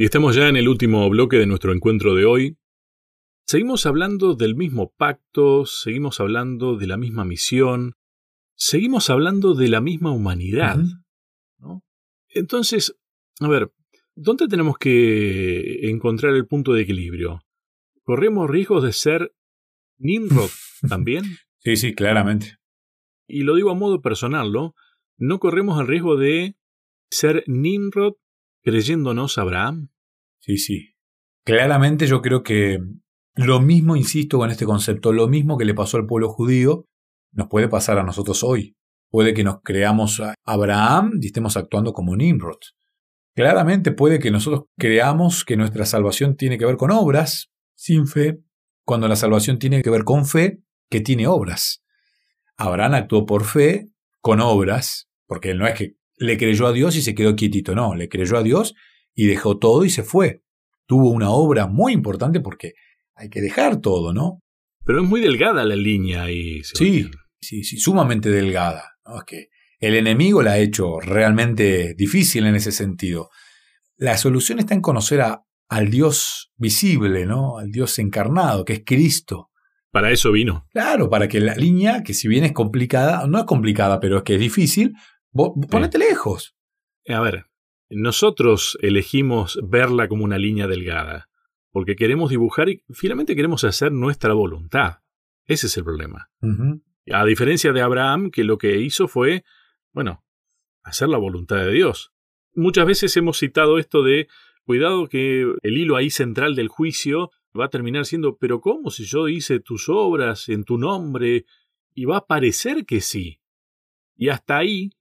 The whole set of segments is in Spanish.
Y estamos ya en el último bloque de nuestro encuentro de hoy. Seguimos hablando del mismo pacto, seguimos hablando de la misma misión, seguimos hablando de la misma humanidad. ¿no? Entonces, a ver, ¿dónde tenemos que encontrar el punto de equilibrio? ¿Corremos riesgos de ser Nimrod también? sí, sí, claramente. Y lo digo a modo personal, ¿no? ¿No corremos el riesgo de ser Nimrod creyéndonos Abraham? Sí, sí. Claramente yo creo que lo mismo, insisto con este concepto, lo mismo que le pasó al pueblo judío, nos puede pasar a nosotros hoy. Puede que nos creamos a Abraham y estemos actuando como Nimrod. Claramente puede que nosotros creamos que nuestra salvación tiene que ver con obras, sin fe, cuando la salvación tiene que ver con fe, que tiene obras. Abraham actuó por fe, con obras, porque él no es que le creyó a Dios y se quedó quietito, no, le creyó a Dios y dejó todo y se fue. Tuvo una obra muy importante porque hay que dejar todo, ¿no? Pero es muy delgada la línea ahí. Sí, sí, sí, sumamente delgada. Es que el enemigo la ha hecho realmente difícil en ese sentido. La solución está en conocer a, al Dios visible, ¿no? Al Dios encarnado, que es Cristo. Para eso vino. Claro, para que la línea, que si bien es complicada, no es complicada, pero es que es difícil, ponete lejos. A ver, nosotros elegimos verla como una línea delgada, porque queremos dibujar y finalmente queremos hacer nuestra voluntad. Ese es el problema. A diferencia de Abraham, que lo que hizo fue, bueno, hacer la voluntad de Dios. Muchas veces hemos citado esto de, cuidado que el hilo ahí central del juicio va a terminar siendo, pero ¿cómo si yo hice tus obras en tu nombre? Y va a parecer que sí. Y hasta ahí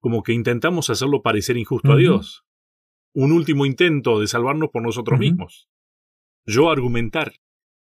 como que intentamos hacerlo parecer injusto a Dios. Un último intento de salvarnos por nosotros mismos. Yo argumentar.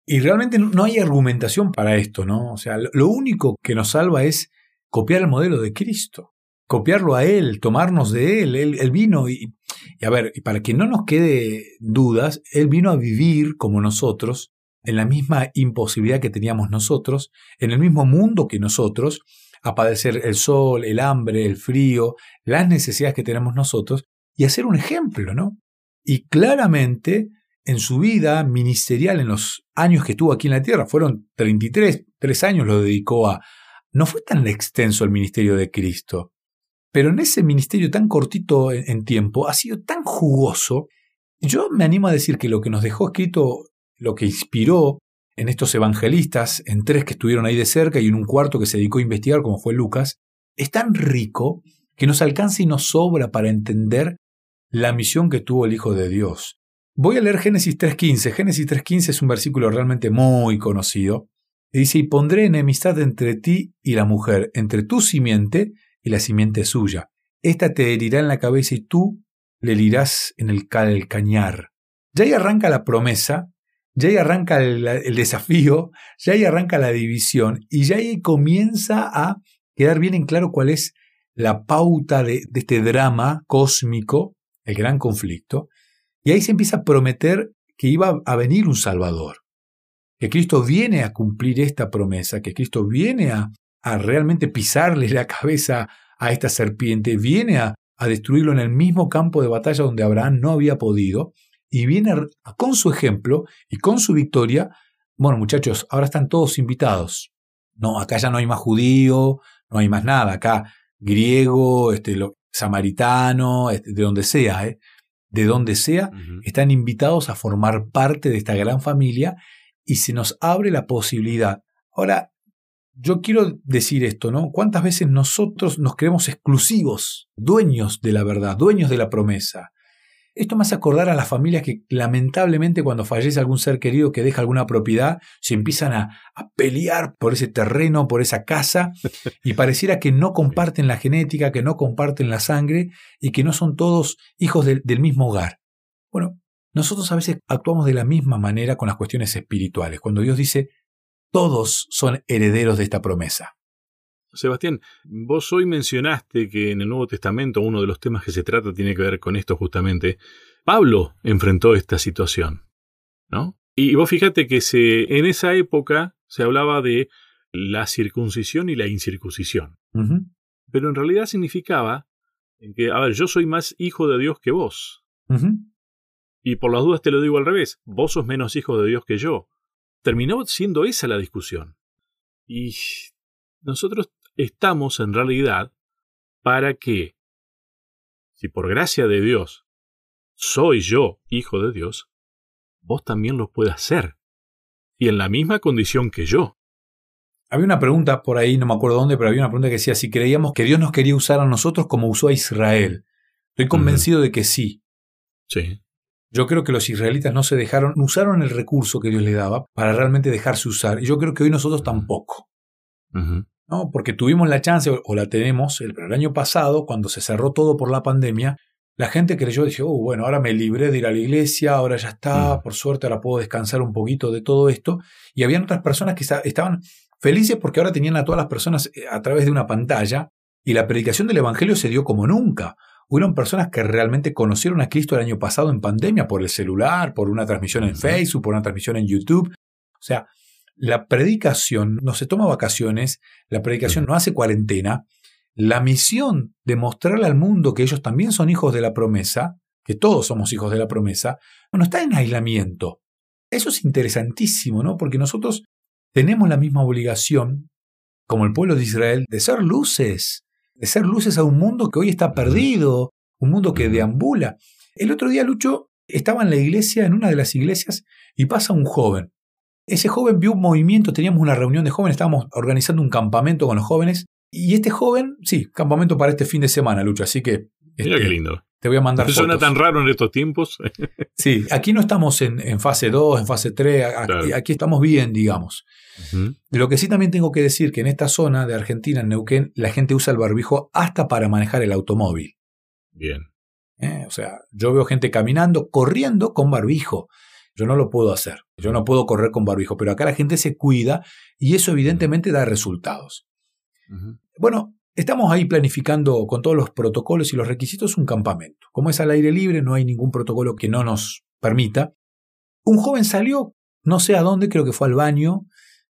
Y realmente no hay argumentación para esto, ¿no? O sea, lo único que nos salva es copiar el modelo de Cristo, copiarlo a Él, tomarnos de Él. Él, vino y, y, a ver, y para que no nos quede dudas, Él vino a vivir como nosotros, en la misma imposibilidad que teníamos nosotros, en el mismo mundo que nosotros, a padecer el sol, el hambre, el frío, las necesidades que tenemos nosotros y hacer un ejemplo, ¿no? Y claramente en su vida ministerial, en los años que estuvo aquí en la tierra, fueron 33, tres años lo dedicó a... No fue tan extenso el ministerio de Cristo, pero en ese ministerio tan cortito en tiempo ha sido tan jugoso. Yo me animo a decir que lo que nos dejó escrito, lo que inspiró en estos evangelistas, en tres que estuvieron ahí de cerca y en un cuarto que se dedicó a investigar, como fue Lucas, es tan rico que nos alcanza y nos sobra para entender la misión que tuvo el Hijo de Dios. Voy a leer Génesis 3.15. Génesis 3.15 es un versículo realmente muy conocido. dice, y pondré enemistad entre ti y la mujer, entre tu simiente y la simiente suya. Esta te herirá en la cabeza y tú le herirás en el calcañar. Ya ahí arranca la promesa ya ahí arranca el, desafío, ya ahí arranca la división y ya ahí comienza a quedar bien en claro cuál es la pauta de, este drama cósmico, el gran conflicto, y ahí se empieza a prometer que iba a venir un Salvador, que Cristo viene a cumplir esta promesa, que Cristo viene a, a realmente pisarle la cabeza a esta serpiente, viene a, a destruirlo en el mismo campo de batalla donde Abraham no había podido, y viene con su ejemplo y con su victoria, bueno muchachos, ahora están todos invitados. No, acá ya no hay más judío, no hay más nada, acá griego, este, lo, samaritano, este, de donde sea, ¿eh? de donde sea, están invitados a formar parte de esta gran familia y se nos abre la posibilidad. Ahora, yo quiero decir esto, ¿no? ¿Cuántas veces nosotros nos creemos exclusivos, dueños de la verdad, dueños de la promesa? Esto me hace acordar a las familias que lamentablemente cuando fallece algún ser querido que deja alguna propiedad, se empiezan a, pelear por ese terreno, por esa casa, y pareciera que no comparten la genética, que no comparten la sangre y que no son todos hijos del mismo hogar. Bueno, nosotros a veces actuamos de la misma manera con las cuestiones espirituales, cuando Dios dice, todos son herederos de esta promesa. Sebastián, vos hoy mencionaste que en el Nuevo Testamento uno de los temas que se trata tiene que ver con esto justamente. Pablo enfrentó esta situación, ¿no? Y vos fíjate que se, en esa época se hablaba de la circuncisión y la incircuncisión. Pero en realidad significaba que, a ver, yo soy más hijo de Dios que vos. Y por las dudas te lo digo al revés, vos sos menos hijo de Dios que yo. Terminó siendo esa la discusión. Y nosotros estamos en realidad para que, si por gracia de Dios soy yo hijo de Dios, vos también lo puedas ser. Y en la misma condición que yo. Había una pregunta por ahí, no me acuerdo dónde, pero había una pregunta que decía si creíamos que Dios nos quería usar a nosotros como usó a Israel. Estoy convencido de que sí. Sí. Yo creo que los israelitas no se dejaron, usaron el recurso que Dios les daba para realmente dejarse usar. Y yo creo que hoy nosotros tampoco. ¿No? Porque tuvimos la chance, o la tenemos, el, el año pasado, cuando se cerró todo por la pandemia, la gente creyó, dice, oh, bueno, ahora me libré de ir a la iglesia, ahora ya está, por suerte ahora puedo descansar un poquito de todo esto. Y habían otras personas que estaban felices porque ahora tenían a todas las personas eh, a través de una pantalla y la predicación del Evangelio se dio como nunca. Hubieron personas que realmente conocieron a Cristo el año pasado en pandemia por el celular, por una transmisión en Facebook, por una transmisión en YouTube. O sea, la predicación no se toma vacaciones, la predicación no hace cuarentena. La misión de mostrarle al mundo que ellos también son hijos de la promesa, que todos somos hijos de la promesa, no está en aislamiento. Eso es interesantísimo, ¿no? Porque nosotros tenemos la misma obligación, como el pueblo de Israel, de ser luces de ser luces a un mundo que hoy está perdido, un mundo que deambula. El otro día Lucho estaba en la iglesia, en una de las iglesias, y pasa un joven. Ese joven vio un movimiento, teníamos una reunión de jóvenes, estábamos organizando un campamento con los jóvenes, y este joven, sí, campamento para este fin de semana, Lucho, así que... Mira qué este, lindo. Te voy a mandar. ¿No suena tan raro en estos tiempos? sí, aquí no estamos en, fase 2, en fase 3, aquí, estamos bien, digamos. Lo que sí también tengo que decir que en esta zona de Argentina, en Neuquén, la gente usa el barbijo hasta para manejar el automóvil. Bien. Eh, o sea, yo veo gente caminando, corriendo con barbijo. Yo no lo puedo hacer. Yo no puedo correr con barbijo, pero acá la gente se cuida y eso evidentemente da resultados. Bueno, Estamos ahí planificando con todos los protocolos y los requisitos un campamento. Como es al aire libre, no hay ningún protocolo que no nos permita. Un joven salió, no sé a dónde, creo que fue al baño,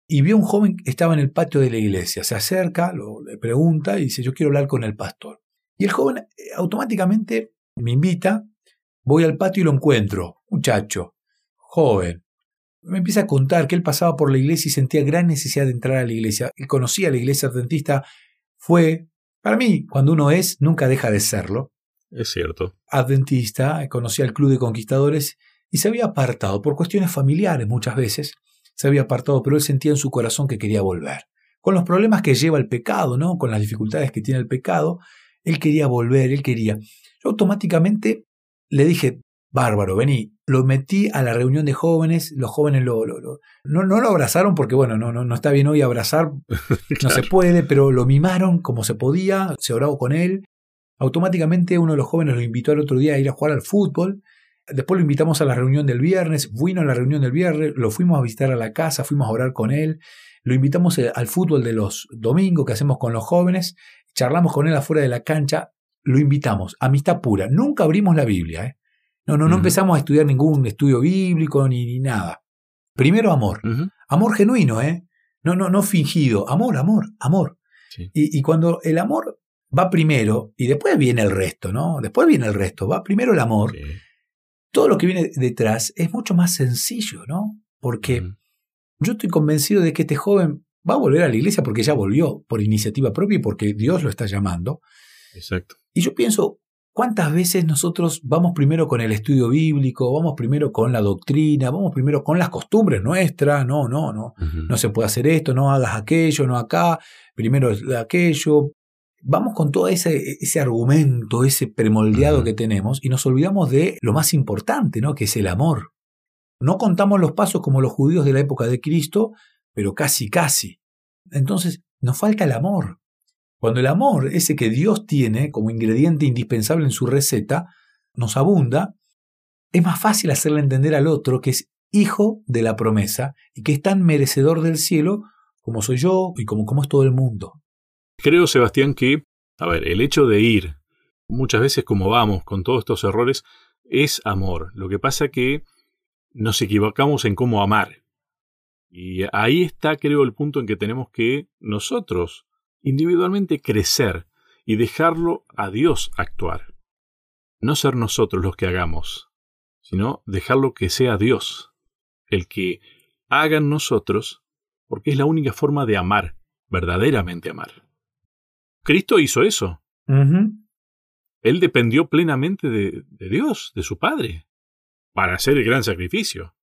y vio a un joven que estaba en el patio de la iglesia. Se acerca, lo, le pregunta y dice, yo quiero hablar con el pastor. Y el joven eh, automáticamente me invita, voy al patio y lo encuentro, muchacho, joven. Me empieza a contar que él pasaba por la iglesia y sentía gran necesidad de entrar a la iglesia. Él conocía la iglesia adventista fue, para mí, cuando uno es, nunca deja de serlo. Es cierto. Adventista, conocía el Club de Conquistadores y se había apartado, por cuestiones familiares muchas veces, se había apartado, pero él sentía en su corazón que quería volver. Con los problemas que lleva el pecado, ¿no? Con las dificultades que tiene el pecado, él quería volver, él quería. Yo automáticamente le dije, bárbaro, vení. Lo metí a la reunión de jóvenes, los jóvenes lo, no, no, lo abrazaron porque, bueno, no, no, no está bien hoy abrazar, no se puede, pero lo mimaron como se podía, se oró con él. Automáticamente uno de los jóvenes lo invitó al otro día a ir a jugar al fútbol. Después lo invitamos a la reunión del viernes, vino a la reunión del viernes, lo fuimos a visitar a la casa, fuimos a orar con él, lo invitamos eh, al fútbol de los domingos que hacemos con los jóvenes, charlamos con él afuera de la cancha, lo invitamos, amistad pura, nunca abrimos la Biblia, ¿eh? No, no, no empezamos a estudiar ningún estudio bíblico ni, nada. Primero amor. Amor genuino, ¿eh? No, no, no fingido. Amor, amor, amor. Y, cuando el amor va primero y después viene el resto, ¿no? Después viene el resto. Va primero el amor. Todo lo que viene detrás es mucho más sencillo, ¿no? Porque yo estoy convencido de que este joven va a volver a la iglesia porque ya volvió por iniciativa propia y porque Dios lo está llamando. Exacto. Y yo pienso, ¿Cuántas veces nosotros vamos primero con el estudio bíblico, vamos primero con la doctrina, vamos primero con las costumbres nuestras? No, no, no. No se puede hacer esto, no hagas aquello, no acá, primero aquello. Vamos con todo ese, ese argumento, ese premoldeado que tenemos y nos olvidamos de lo más importante, ¿no? Que es el amor. No contamos los pasos como los judíos de la época de Cristo, pero casi, casi. Entonces, nos falta el amor. Cuando el amor, ese que Dios tiene como ingrediente indispensable en su receta, nos abunda, es más fácil hacerle entender al otro que es hijo de la promesa y que es tan merecedor del cielo como soy yo y como, como es todo el mundo. Creo, Sebastián, que, a ver, el hecho de ir, muchas veces como vamos con todos estos errores, es amor. Lo que pasa que nos equivocamos en cómo amar. Y ahí está, creo, el punto en que tenemos que nosotros individualmente crecer y dejarlo a Dios actuar. No ser nosotros los que hagamos, sino dejarlo que sea Dios, el que haga en nosotros, porque es la única forma de amar, verdaderamente amar. Cristo hizo eso. Él dependió plenamente de, de Dios, de su Padre, para hacer el gran sacrificio.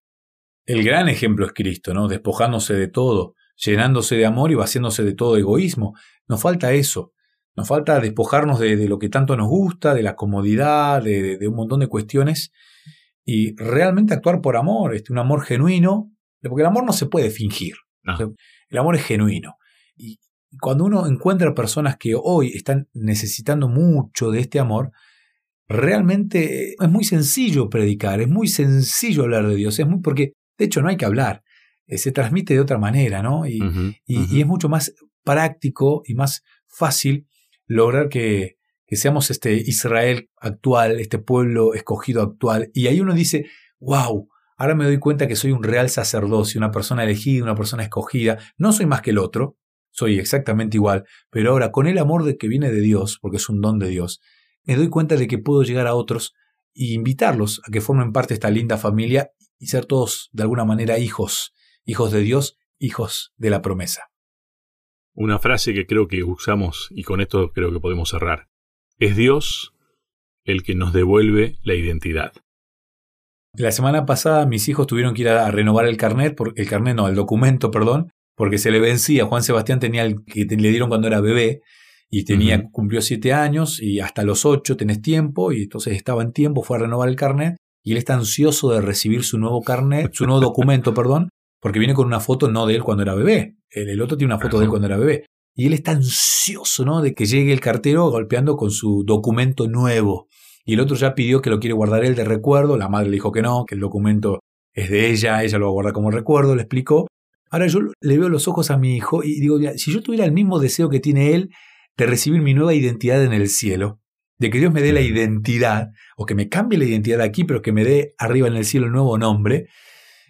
El gran ejemplo es Cristo, ¿no? Despojándose de todo, llenándose de amor y vaciándose de todo egoísmo. Nos falta eso. Nos falta despojarnos de, lo que tanto nos gusta, de la comodidad, de, un montón de cuestiones y realmente actuar por amor, este, un amor genuino, porque el amor no se puede fingir. el amor es genuino. Y cuando uno encuentra personas que hoy están necesitando mucho de este amor, realmente es muy sencillo predicar, es muy sencillo hablar de Dios, es muy porque de hecho no hay que hablar, eh, se transmite de otra manera, ¿no? y, es mucho más práctico y más fácil lograr que, seamos este Israel actual, este pueblo escogido actual. Y ahí uno dice, wow, ahora me doy cuenta que soy un real sacerdocio, una persona elegida, una persona escogida. No soy más que el otro, soy exactamente igual, pero ahora con el amor de que viene de Dios, porque es un don de Dios, me doy cuenta de que puedo llegar a otros e invitarlos a que formen parte de esta linda familia y ser todos de alguna manera hijos, hijos de Dios, hijos de la promesa. Una frase que creo que usamos y con esto creo que podemos cerrar. Es Dios el que nos devuelve la identidad. La semana pasada mis hijos tuvieron que ir a renovar el carnet, el carnet no, el documento, perdón, porque se le vencía. Juan Sebastián tenía el que le dieron cuando era bebé y tenía, cumplió siete años y hasta los ocho tenés tiempo y entonces estaba en tiempo, fue a renovar el carnet y él está ansioso de recibir su nuevo carnet, su nuevo documento, perdón, porque viene con una foto no de él cuando era bebé. El, otro tiene una foto de él cuando era bebé. Y él está ansioso, ¿no? De que llegue el cartero golpeando con su documento nuevo. Y el otro ya pidió que lo quiere guardar él de recuerdo. La madre le dijo que no, que el documento es de ella, ella lo va a guardar como recuerdo, le explicó. Ahora yo le veo los ojos a mi hijo y digo, si yo tuviera el mismo deseo que tiene él de recibir mi nueva identidad en el cielo, de que Dios me dé la identidad, o que me cambie la identidad aquí, pero que me dé arriba en el cielo el nuevo nombre,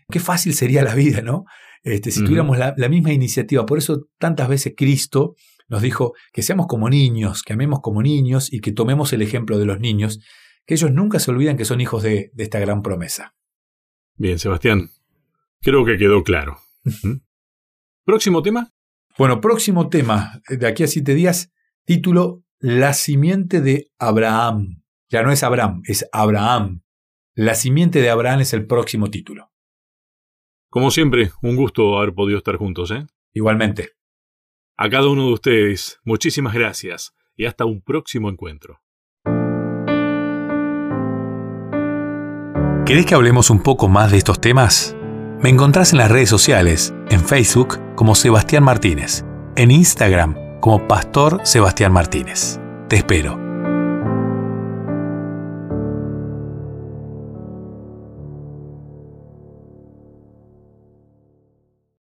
qué fácil sería la vida, ¿no? Este, si tuviéramos la, misma iniciativa. Por eso tantas veces Cristo nos dijo que seamos como niños, que amemos como niños y que tomemos el ejemplo de los niños, que ellos nunca se olvidan que son hijos de, esta gran promesa. Bien, Sebastián, creo que quedó claro. ¿Mm? ¿Próximo tema? Bueno, próximo tema, de aquí a siete días, título La simiente de Abraham. Ya no es Abraham, es Abraham. La simiente de Abraham es el próximo título. Como siempre, un gusto haber podido estar juntos, ¿eh? Igualmente. A cada uno de ustedes, muchísimas gracias y hasta un próximo encuentro. ¿Querés que hablemos un poco más de estos temas? Me encontrás en las redes sociales, en Facebook como Sebastián Martínez, en Instagram como Pastor Sebastián Martínez. Te espero.